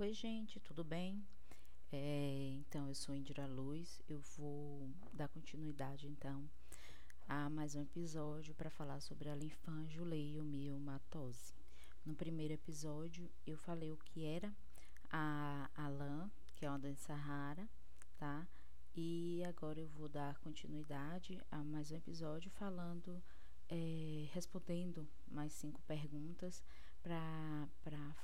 Oi, gente, tudo bem? É, então, eu sou Indira Luz. Eu vou dar continuidade, então, a mais um episódio para falar sobre a linfangioleumiomatosi. No primeiro episódio, eu falei o que era a, a LAN, que é uma doença rara, tá? E agora eu vou dar continuidade a mais um episódio falando, é, respondendo mais cinco perguntas para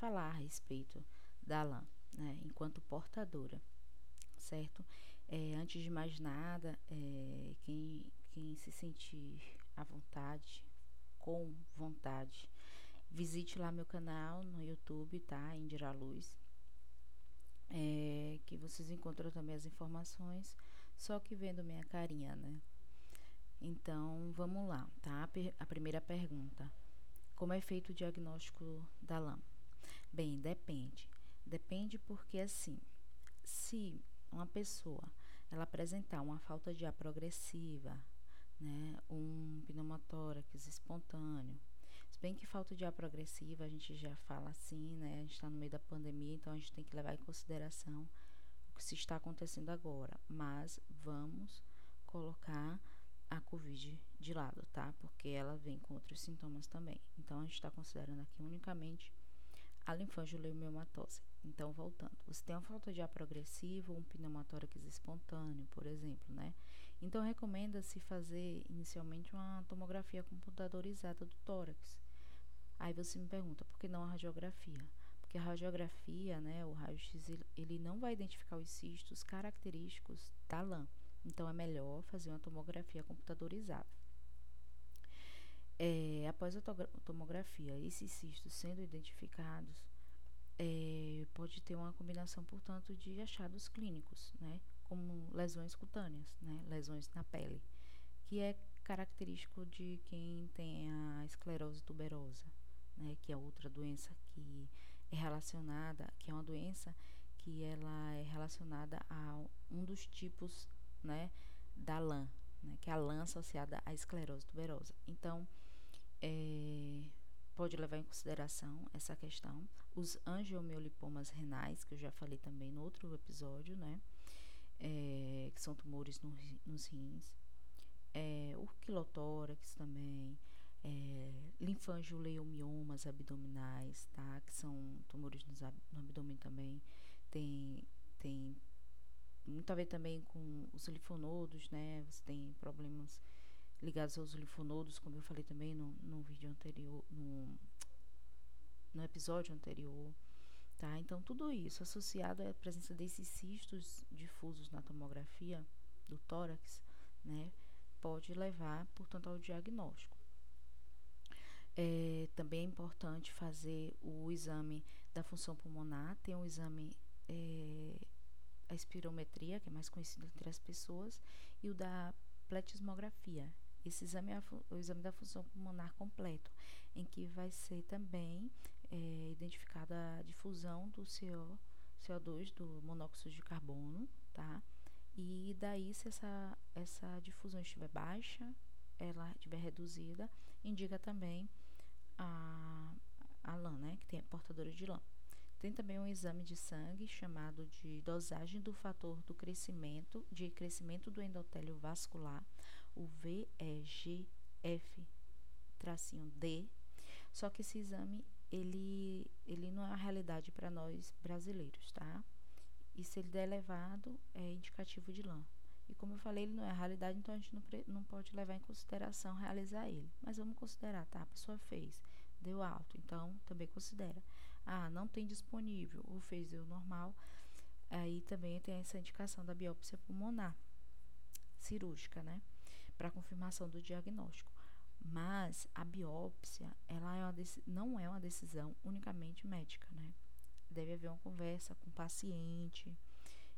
falar a respeito da lã, né, enquanto portadora, certo? É, antes de mais nada, é, quem, quem se sentir à vontade, com vontade, visite lá meu canal no YouTube, tá? Indira Luz. É, que vocês encontram também as informações, só que vendo minha carinha, né? Então, vamos lá, tá? A primeira pergunta. Como é feito o diagnóstico da LAM? Bem, depende. Depende porque assim, se uma pessoa ela apresentar uma falta de ar progressiva, né, um pneumotórax espontâneo, se bem que falta de ar progressiva a gente já fala assim, né, a gente está no meio da pandemia, então a gente tem que levar em consideração o que se está acontecendo agora, mas vamos colocar a Covid de lado, tá? Porque ela vem com outros sintomas também. Então a gente está considerando aqui unicamente a linfangioleumimatose. Então, voltando, você tem uma falta de ar progressivo, um pneumotórax espontâneo, por exemplo, né? Então, recomenda-se fazer inicialmente uma tomografia computadorizada do tórax. Aí você me pergunta, por que não a radiografia? Porque a radiografia, né, o raio-x, ele não vai identificar os cistos característicos da lã. Então, é melhor fazer uma tomografia computadorizada. É, após a tomografia, esses cistos sendo identificados, é, pode ter uma combinação, portanto, de achados clínicos, né, como lesões cutâneas, né, lesões na pele, que é característico de quem tem a esclerose tuberosa, né, que é outra doença que é relacionada, que é uma doença que ela é relacionada a um dos tipos, né, da lã, né, que é a lã associada à esclerose tuberosa. Então, é, pode levar em consideração essa questão. Os angiomiolipomas renais, que eu já falei também no outro episódio, né? É, que são tumores no, nos rins. É, o quilotórax também. É, linfangioleumioma abdominais, tá? Que são tumores no, no abdômen também. Tem, tem muito a ver também com os linfonodos, né? Você tem problemas ligados aos linfonodos, como eu falei também no, no vídeo anterior, no, no episódio anterior. Tá? Então, tudo isso associado à presença desses cistos difusos na tomografia do tórax, né, pode levar, portanto, ao diagnóstico. É, também é importante fazer o exame da função pulmonar, tem um exame, é, a espirometria, que é mais conhecido entre as pessoas, e o da pletismografia, esse exame é o exame da função pulmonar completo, em que vai ser também é, identificada a difusão do CO, CO2, do monóxido de carbono, tá? E daí, se essa, essa difusão estiver baixa, ela estiver reduzida, indica também a, a lã, né? Que tem portadora de lã. Tem também um exame de sangue chamado de dosagem do fator do crescimento, de crescimento do endotélio vascular, o VEGF-D, só que esse exame ele, ele não é uma realidade para nós brasileiros, tá? E se ele der elevado, é indicativo de lã. E como eu falei, ele não é realidade, então a gente não, não pode levar em consideração realizar ele. Mas vamos considerar, tá? A pessoa fez, deu alto, então também considera. Ah, não tem disponível, ou fez deu normal, aí também tem essa indicação da biópsia pulmonar cirúrgica, né? Para confirmação do diagnóstico. Mas a biópsia, ela é uma não é uma decisão unicamente médica, né? Deve haver uma conversa com o paciente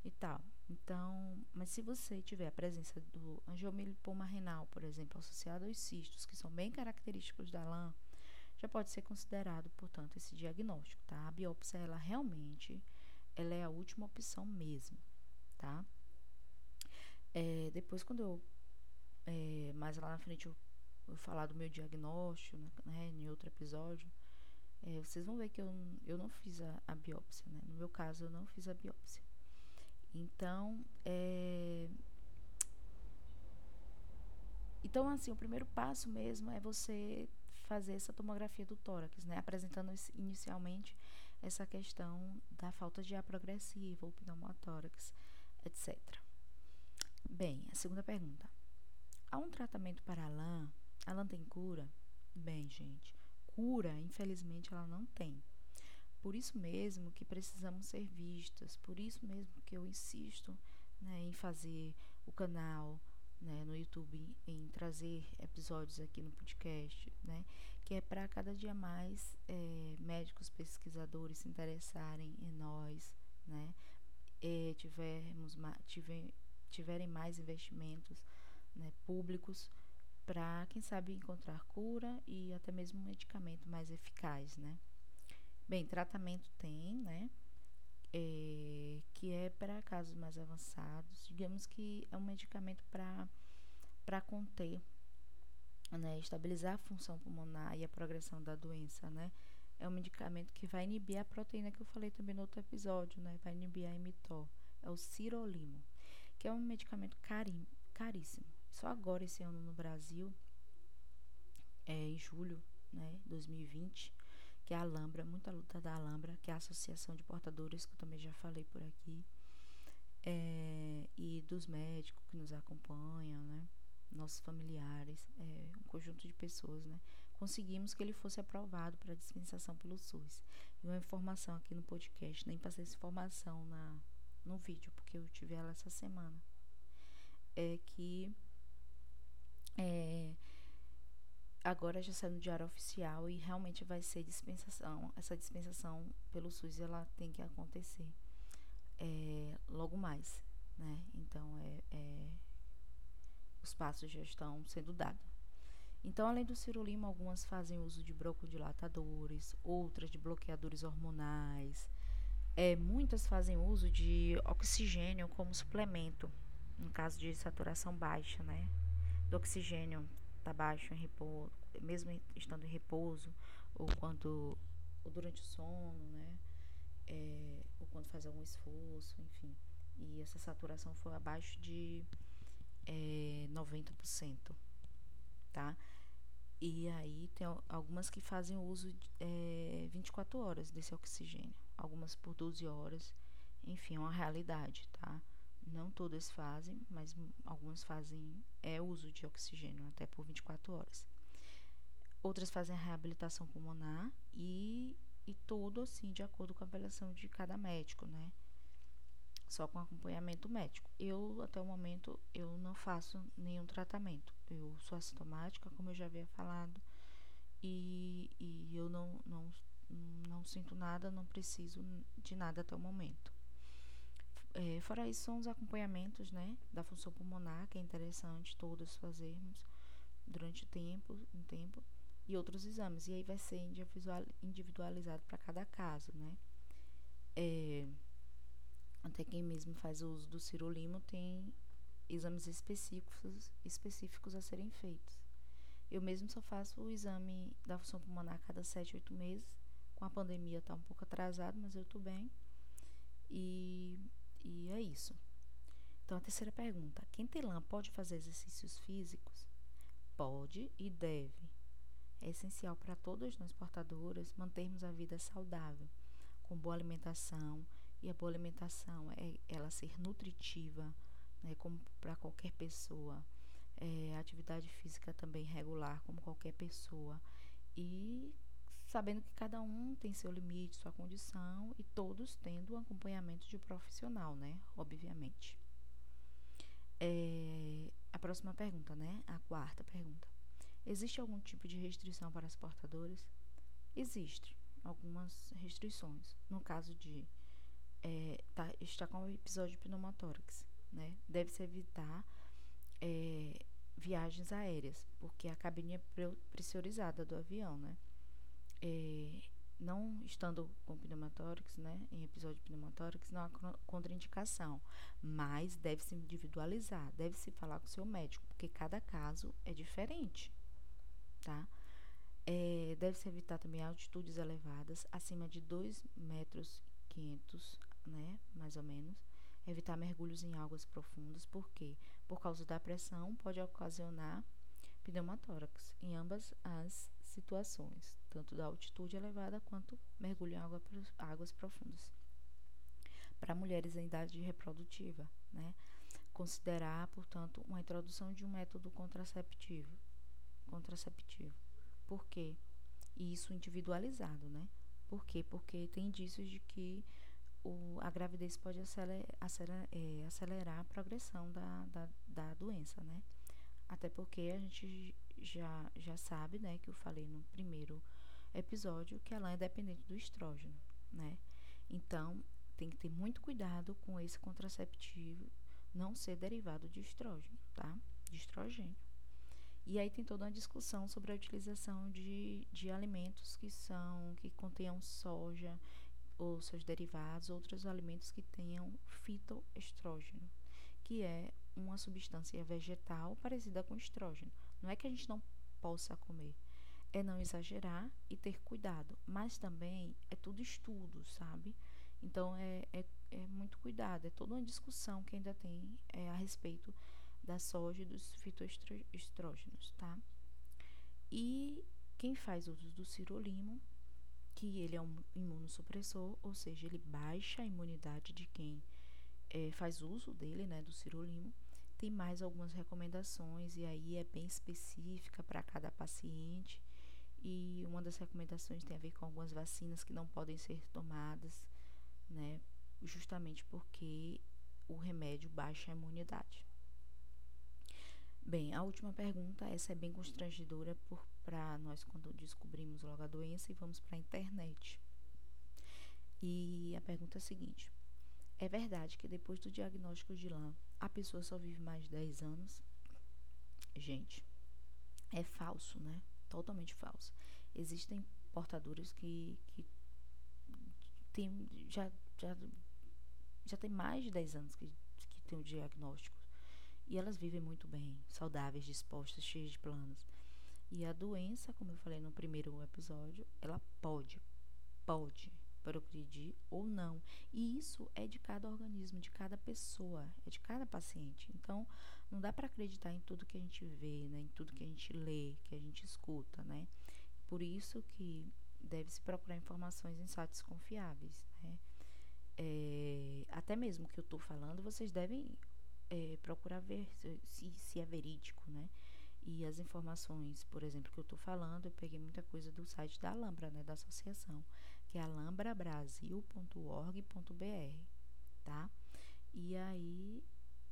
e tal. Então, mas se você tiver a presença do angiomilipoma renal, por exemplo, associado aos cistos, que são bem característicos da LAM, já pode ser considerado, portanto, esse diagnóstico, tá? A biópsia, ela realmente, ela é a última opção mesmo, tá? É, depois, quando eu é, mais lá na frente eu vou falar do meu diagnóstico, né, né, em outro episódio. É, vocês vão ver que eu, eu não fiz a, a, biópsia, né? No meu caso, eu não fiz a biópsia. Então, é... Então, assim, o primeiro passo mesmo é você fazer essa tomografia do tórax, né? Apresentando inicialmente essa questão da falta de ar progressiva, o pneumotórax, etc. Bem, a segunda pergunta. Há um tratamento para a lã? A lã tem cura? Bem, gente, cura, infelizmente, ela não tem. Por isso mesmo que precisamos ser vistas, por isso mesmo que eu insisto né, em fazer o canal né, no YouTube, em trazer episódios aqui no podcast, né, que é para cada dia mais é, médicos pesquisadores se interessarem em nós, né, tivermos, tiver, tiverem mais investimentos né, públicos para, quem sabe, encontrar cura e até mesmo um medicamento mais eficaz, né? Bem, tratamento tem, né? É, que é para casos mais avançados. Digamos que é um medicamento para conter, né, estabilizar a função pulmonar e a progressão da doença, né? É um medicamento que vai inibir a proteína que eu falei também no outro episódio, né? Vai inibir a mTOR. É o sirolimo, que é um medicamento carim, caríssimo. Só agora, esse ano no Brasil, é, em julho né, 2020, que é a Alhambra, muita luta da Alhambra, que é a Associação de Portadores, que eu também já falei por aqui, é, e dos médicos que nos acompanham, né, nossos familiares, é, um conjunto de pessoas, né, conseguimos que ele fosse aprovado para dispensação pelo SUS. E uma informação aqui no podcast, nem passei essa informação na, no vídeo, porque eu tive ela essa semana, é que é, agora já saiu no diário oficial e realmente vai ser dispensação. Essa dispensação pelo SUS ela tem que acontecer é, logo mais, né? Então é, é, os passos já estão sendo dados. Então, além do cirulima, algumas fazem uso de broncodilatadores, outras de bloqueadores hormonais. É, muitas fazem uso de oxigênio como suplemento, no caso de saturação baixa, né? Do oxigênio está baixo em repouso, mesmo estando em repouso, ou quando ou durante o sono, né? É, ou quando faz algum esforço, enfim. E essa saturação foi abaixo de é, 90%, tá? E aí tem algumas que fazem uso de é, 24 horas desse oxigênio, algumas por 12 horas, enfim, é uma realidade, tá? Não todas fazem, mas algumas fazem é uso de oxigênio até por 24 horas. Outras fazem a reabilitação pulmonar e, e tudo assim de acordo com a avaliação de cada médico, né? Só com acompanhamento médico. Eu, até o momento, eu não faço nenhum tratamento. Eu sou assintomática, como eu já havia falado, e, e eu não, não, não sinto nada, não preciso de nada até o momento. É, fora isso, são os acompanhamentos né, da função pulmonar, que é interessante todos fazermos durante tempo, um tempo, e outros exames. E aí vai ser individualizado para cada caso, né? É, até quem mesmo faz o uso do cirolimo tem exames específicos, específicos a serem feitos. Eu mesmo só faço o exame da função pulmonar a cada 7, 8 meses. Com a pandemia está um pouco atrasado, mas eu estou bem. E e é isso. Então, a terceira pergunta: quem tem lã pode fazer exercícios físicos? Pode e deve. É essencial para todas nós portadoras mantermos a vida saudável, com boa alimentação, e a boa alimentação é ela ser nutritiva, né, como para qualquer pessoa. É, atividade física também regular, como qualquer pessoa. E sabendo que cada um tem seu limite, sua condição e todos tendo um acompanhamento de profissional, né? Obviamente. É, a próxima pergunta, né? A quarta pergunta. Existe algum tipo de restrição para as portadoras? Existe algumas restrições. No caso de é, tá, com o episódio pneumotórax, né? Deve-se evitar é, viagens aéreas, porque a cabine é pressurizada do avião, né? É, não estando com pneumotórax, né, em episódio de pneumotórax, não há contraindicação, mas deve se individualizar, deve se falar com o seu médico, porque cada caso é diferente, tá? É, Deve-se evitar também altitudes elevadas, acima de 2 metros 500, né, mais ou menos. Evitar mergulhos em águas profundas, por quê? Por causa da pressão, pode ocasionar pneumotórax em ambas as situações, tanto da altitude elevada quanto mergulho em água, águas profundas. Para mulheres em idade reprodutiva, né? Considerar, portanto, uma introdução de um método contraceptivo. Contraceptivo. Por quê? E isso individualizado, né? Por quê? Porque tem indícios de que o, a gravidez pode acelerar, acelerar, é, acelerar a progressão da, da, da, doença, né? Até porque a gente já, já sabe, né, que eu falei no primeiro episódio, que ela é dependente do estrógeno, né? Então, tem que ter muito cuidado com esse contraceptivo não ser derivado de estrógeno, tá? De estrogênio. E aí tem toda uma discussão sobre a utilização de, de alimentos que são que contenham soja ou seus derivados, outros alimentos que tenham fitoestrógeno, que é uma substância vegetal parecida com estrógeno. Não é que a gente não possa comer, é não exagerar e ter cuidado, mas também é tudo estudo, sabe? Então é, é, é muito cuidado, é toda uma discussão que ainda tem é, a respeito da soja e dos fitoestrógenos, tá? E quem faz uso do cirolimo, que ele é um imunossupressor, ou seja, ele baixa a imunidade de quem é, faz uso dele, né, do cirolimo. Tem mais algumas recomendações e aí é bem específica para cada paciente. E uma das recomendações tem a ver com algumas vacinas que não podem ser tomadas, né, justamente porque o remédio baixa a imunidade. Bem, a última pergunta, essa é bem constrangedora para nós quando descobrimos logo a doença e vamos para a internet. E a pergunta é a seguinte: É verdade que depois do diagnóstico de LAM, a pessoa só vive mais de 10 anos? Gente, é falso, né? Totalmente falso. Existem portadores que, que tem, já, já, já tem mais de 10 anos que, que tem o diagnóstico e elas vivem muito bem, saudáveis, dispostas, cheias de planos. E a doença, como eu falei no primeiro episódio, ela pode, pode progredir ou não. E isso é de cada organismo, de cada pessoa, é de cada paciente. Então, não dá para acreditar em tudo que a gente vê, né, em tudo que a gente lê, que a gente escuta, né? Por isso que deve-se procurar informações em sites confiáveis, né? É, até mesmo que eu estou falando, vocês devem é, procurar ver se, se é verídico, né? E as informações, por exemplo, que eu estou falando, eu peguei muita coisa do site da Alhambra, né, da associação, que é alambrabrasil.org.br, tá? E aí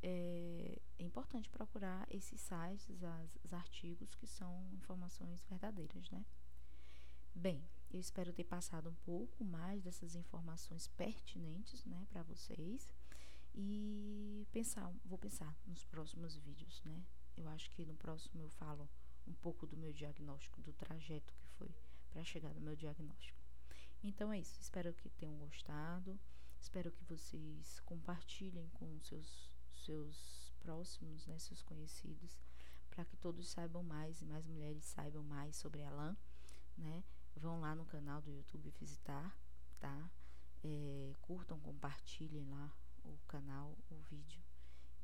é, é, importante procurar esses sites, as, os artigos que são informações verdadeiras, né? Bem, eu espero ter passado um pouco mais dessas informações pertinentes, né, para vocês e pensar, vou pensar nos próximos vídeos, né? Eu acho que no próximo eu falo um pouco do meu diagnóstico, do trajeto que foi para chegar no meu diagnóstico. Então é isso, espero que tenham gostado. Espero que vocês compartilhem com seus seus próximos, né, seus conhecidos, para que todos saibam mais e mais mulheres saibam mais sobre a LAN, né? Vão lá no canal do YouTube visitar, tá? É, curtam, compartilhem lá o canal, o vídeo.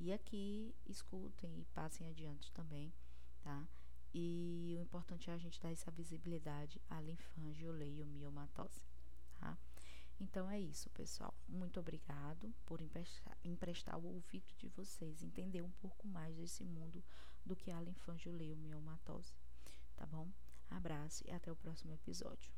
E aqui escutem e passem adiante também, tá? E o importante é a gente dar essa visibilidade à linfangioleiomiomatosi, tá? Então é isso, pessoal. Muito obrigado por emprestar, emprestar o ouvido de vocês, entender um pouco mais desse mundo do que a linfangioleiomiomatosi, tá bom? Abraço e até o próximo episódio.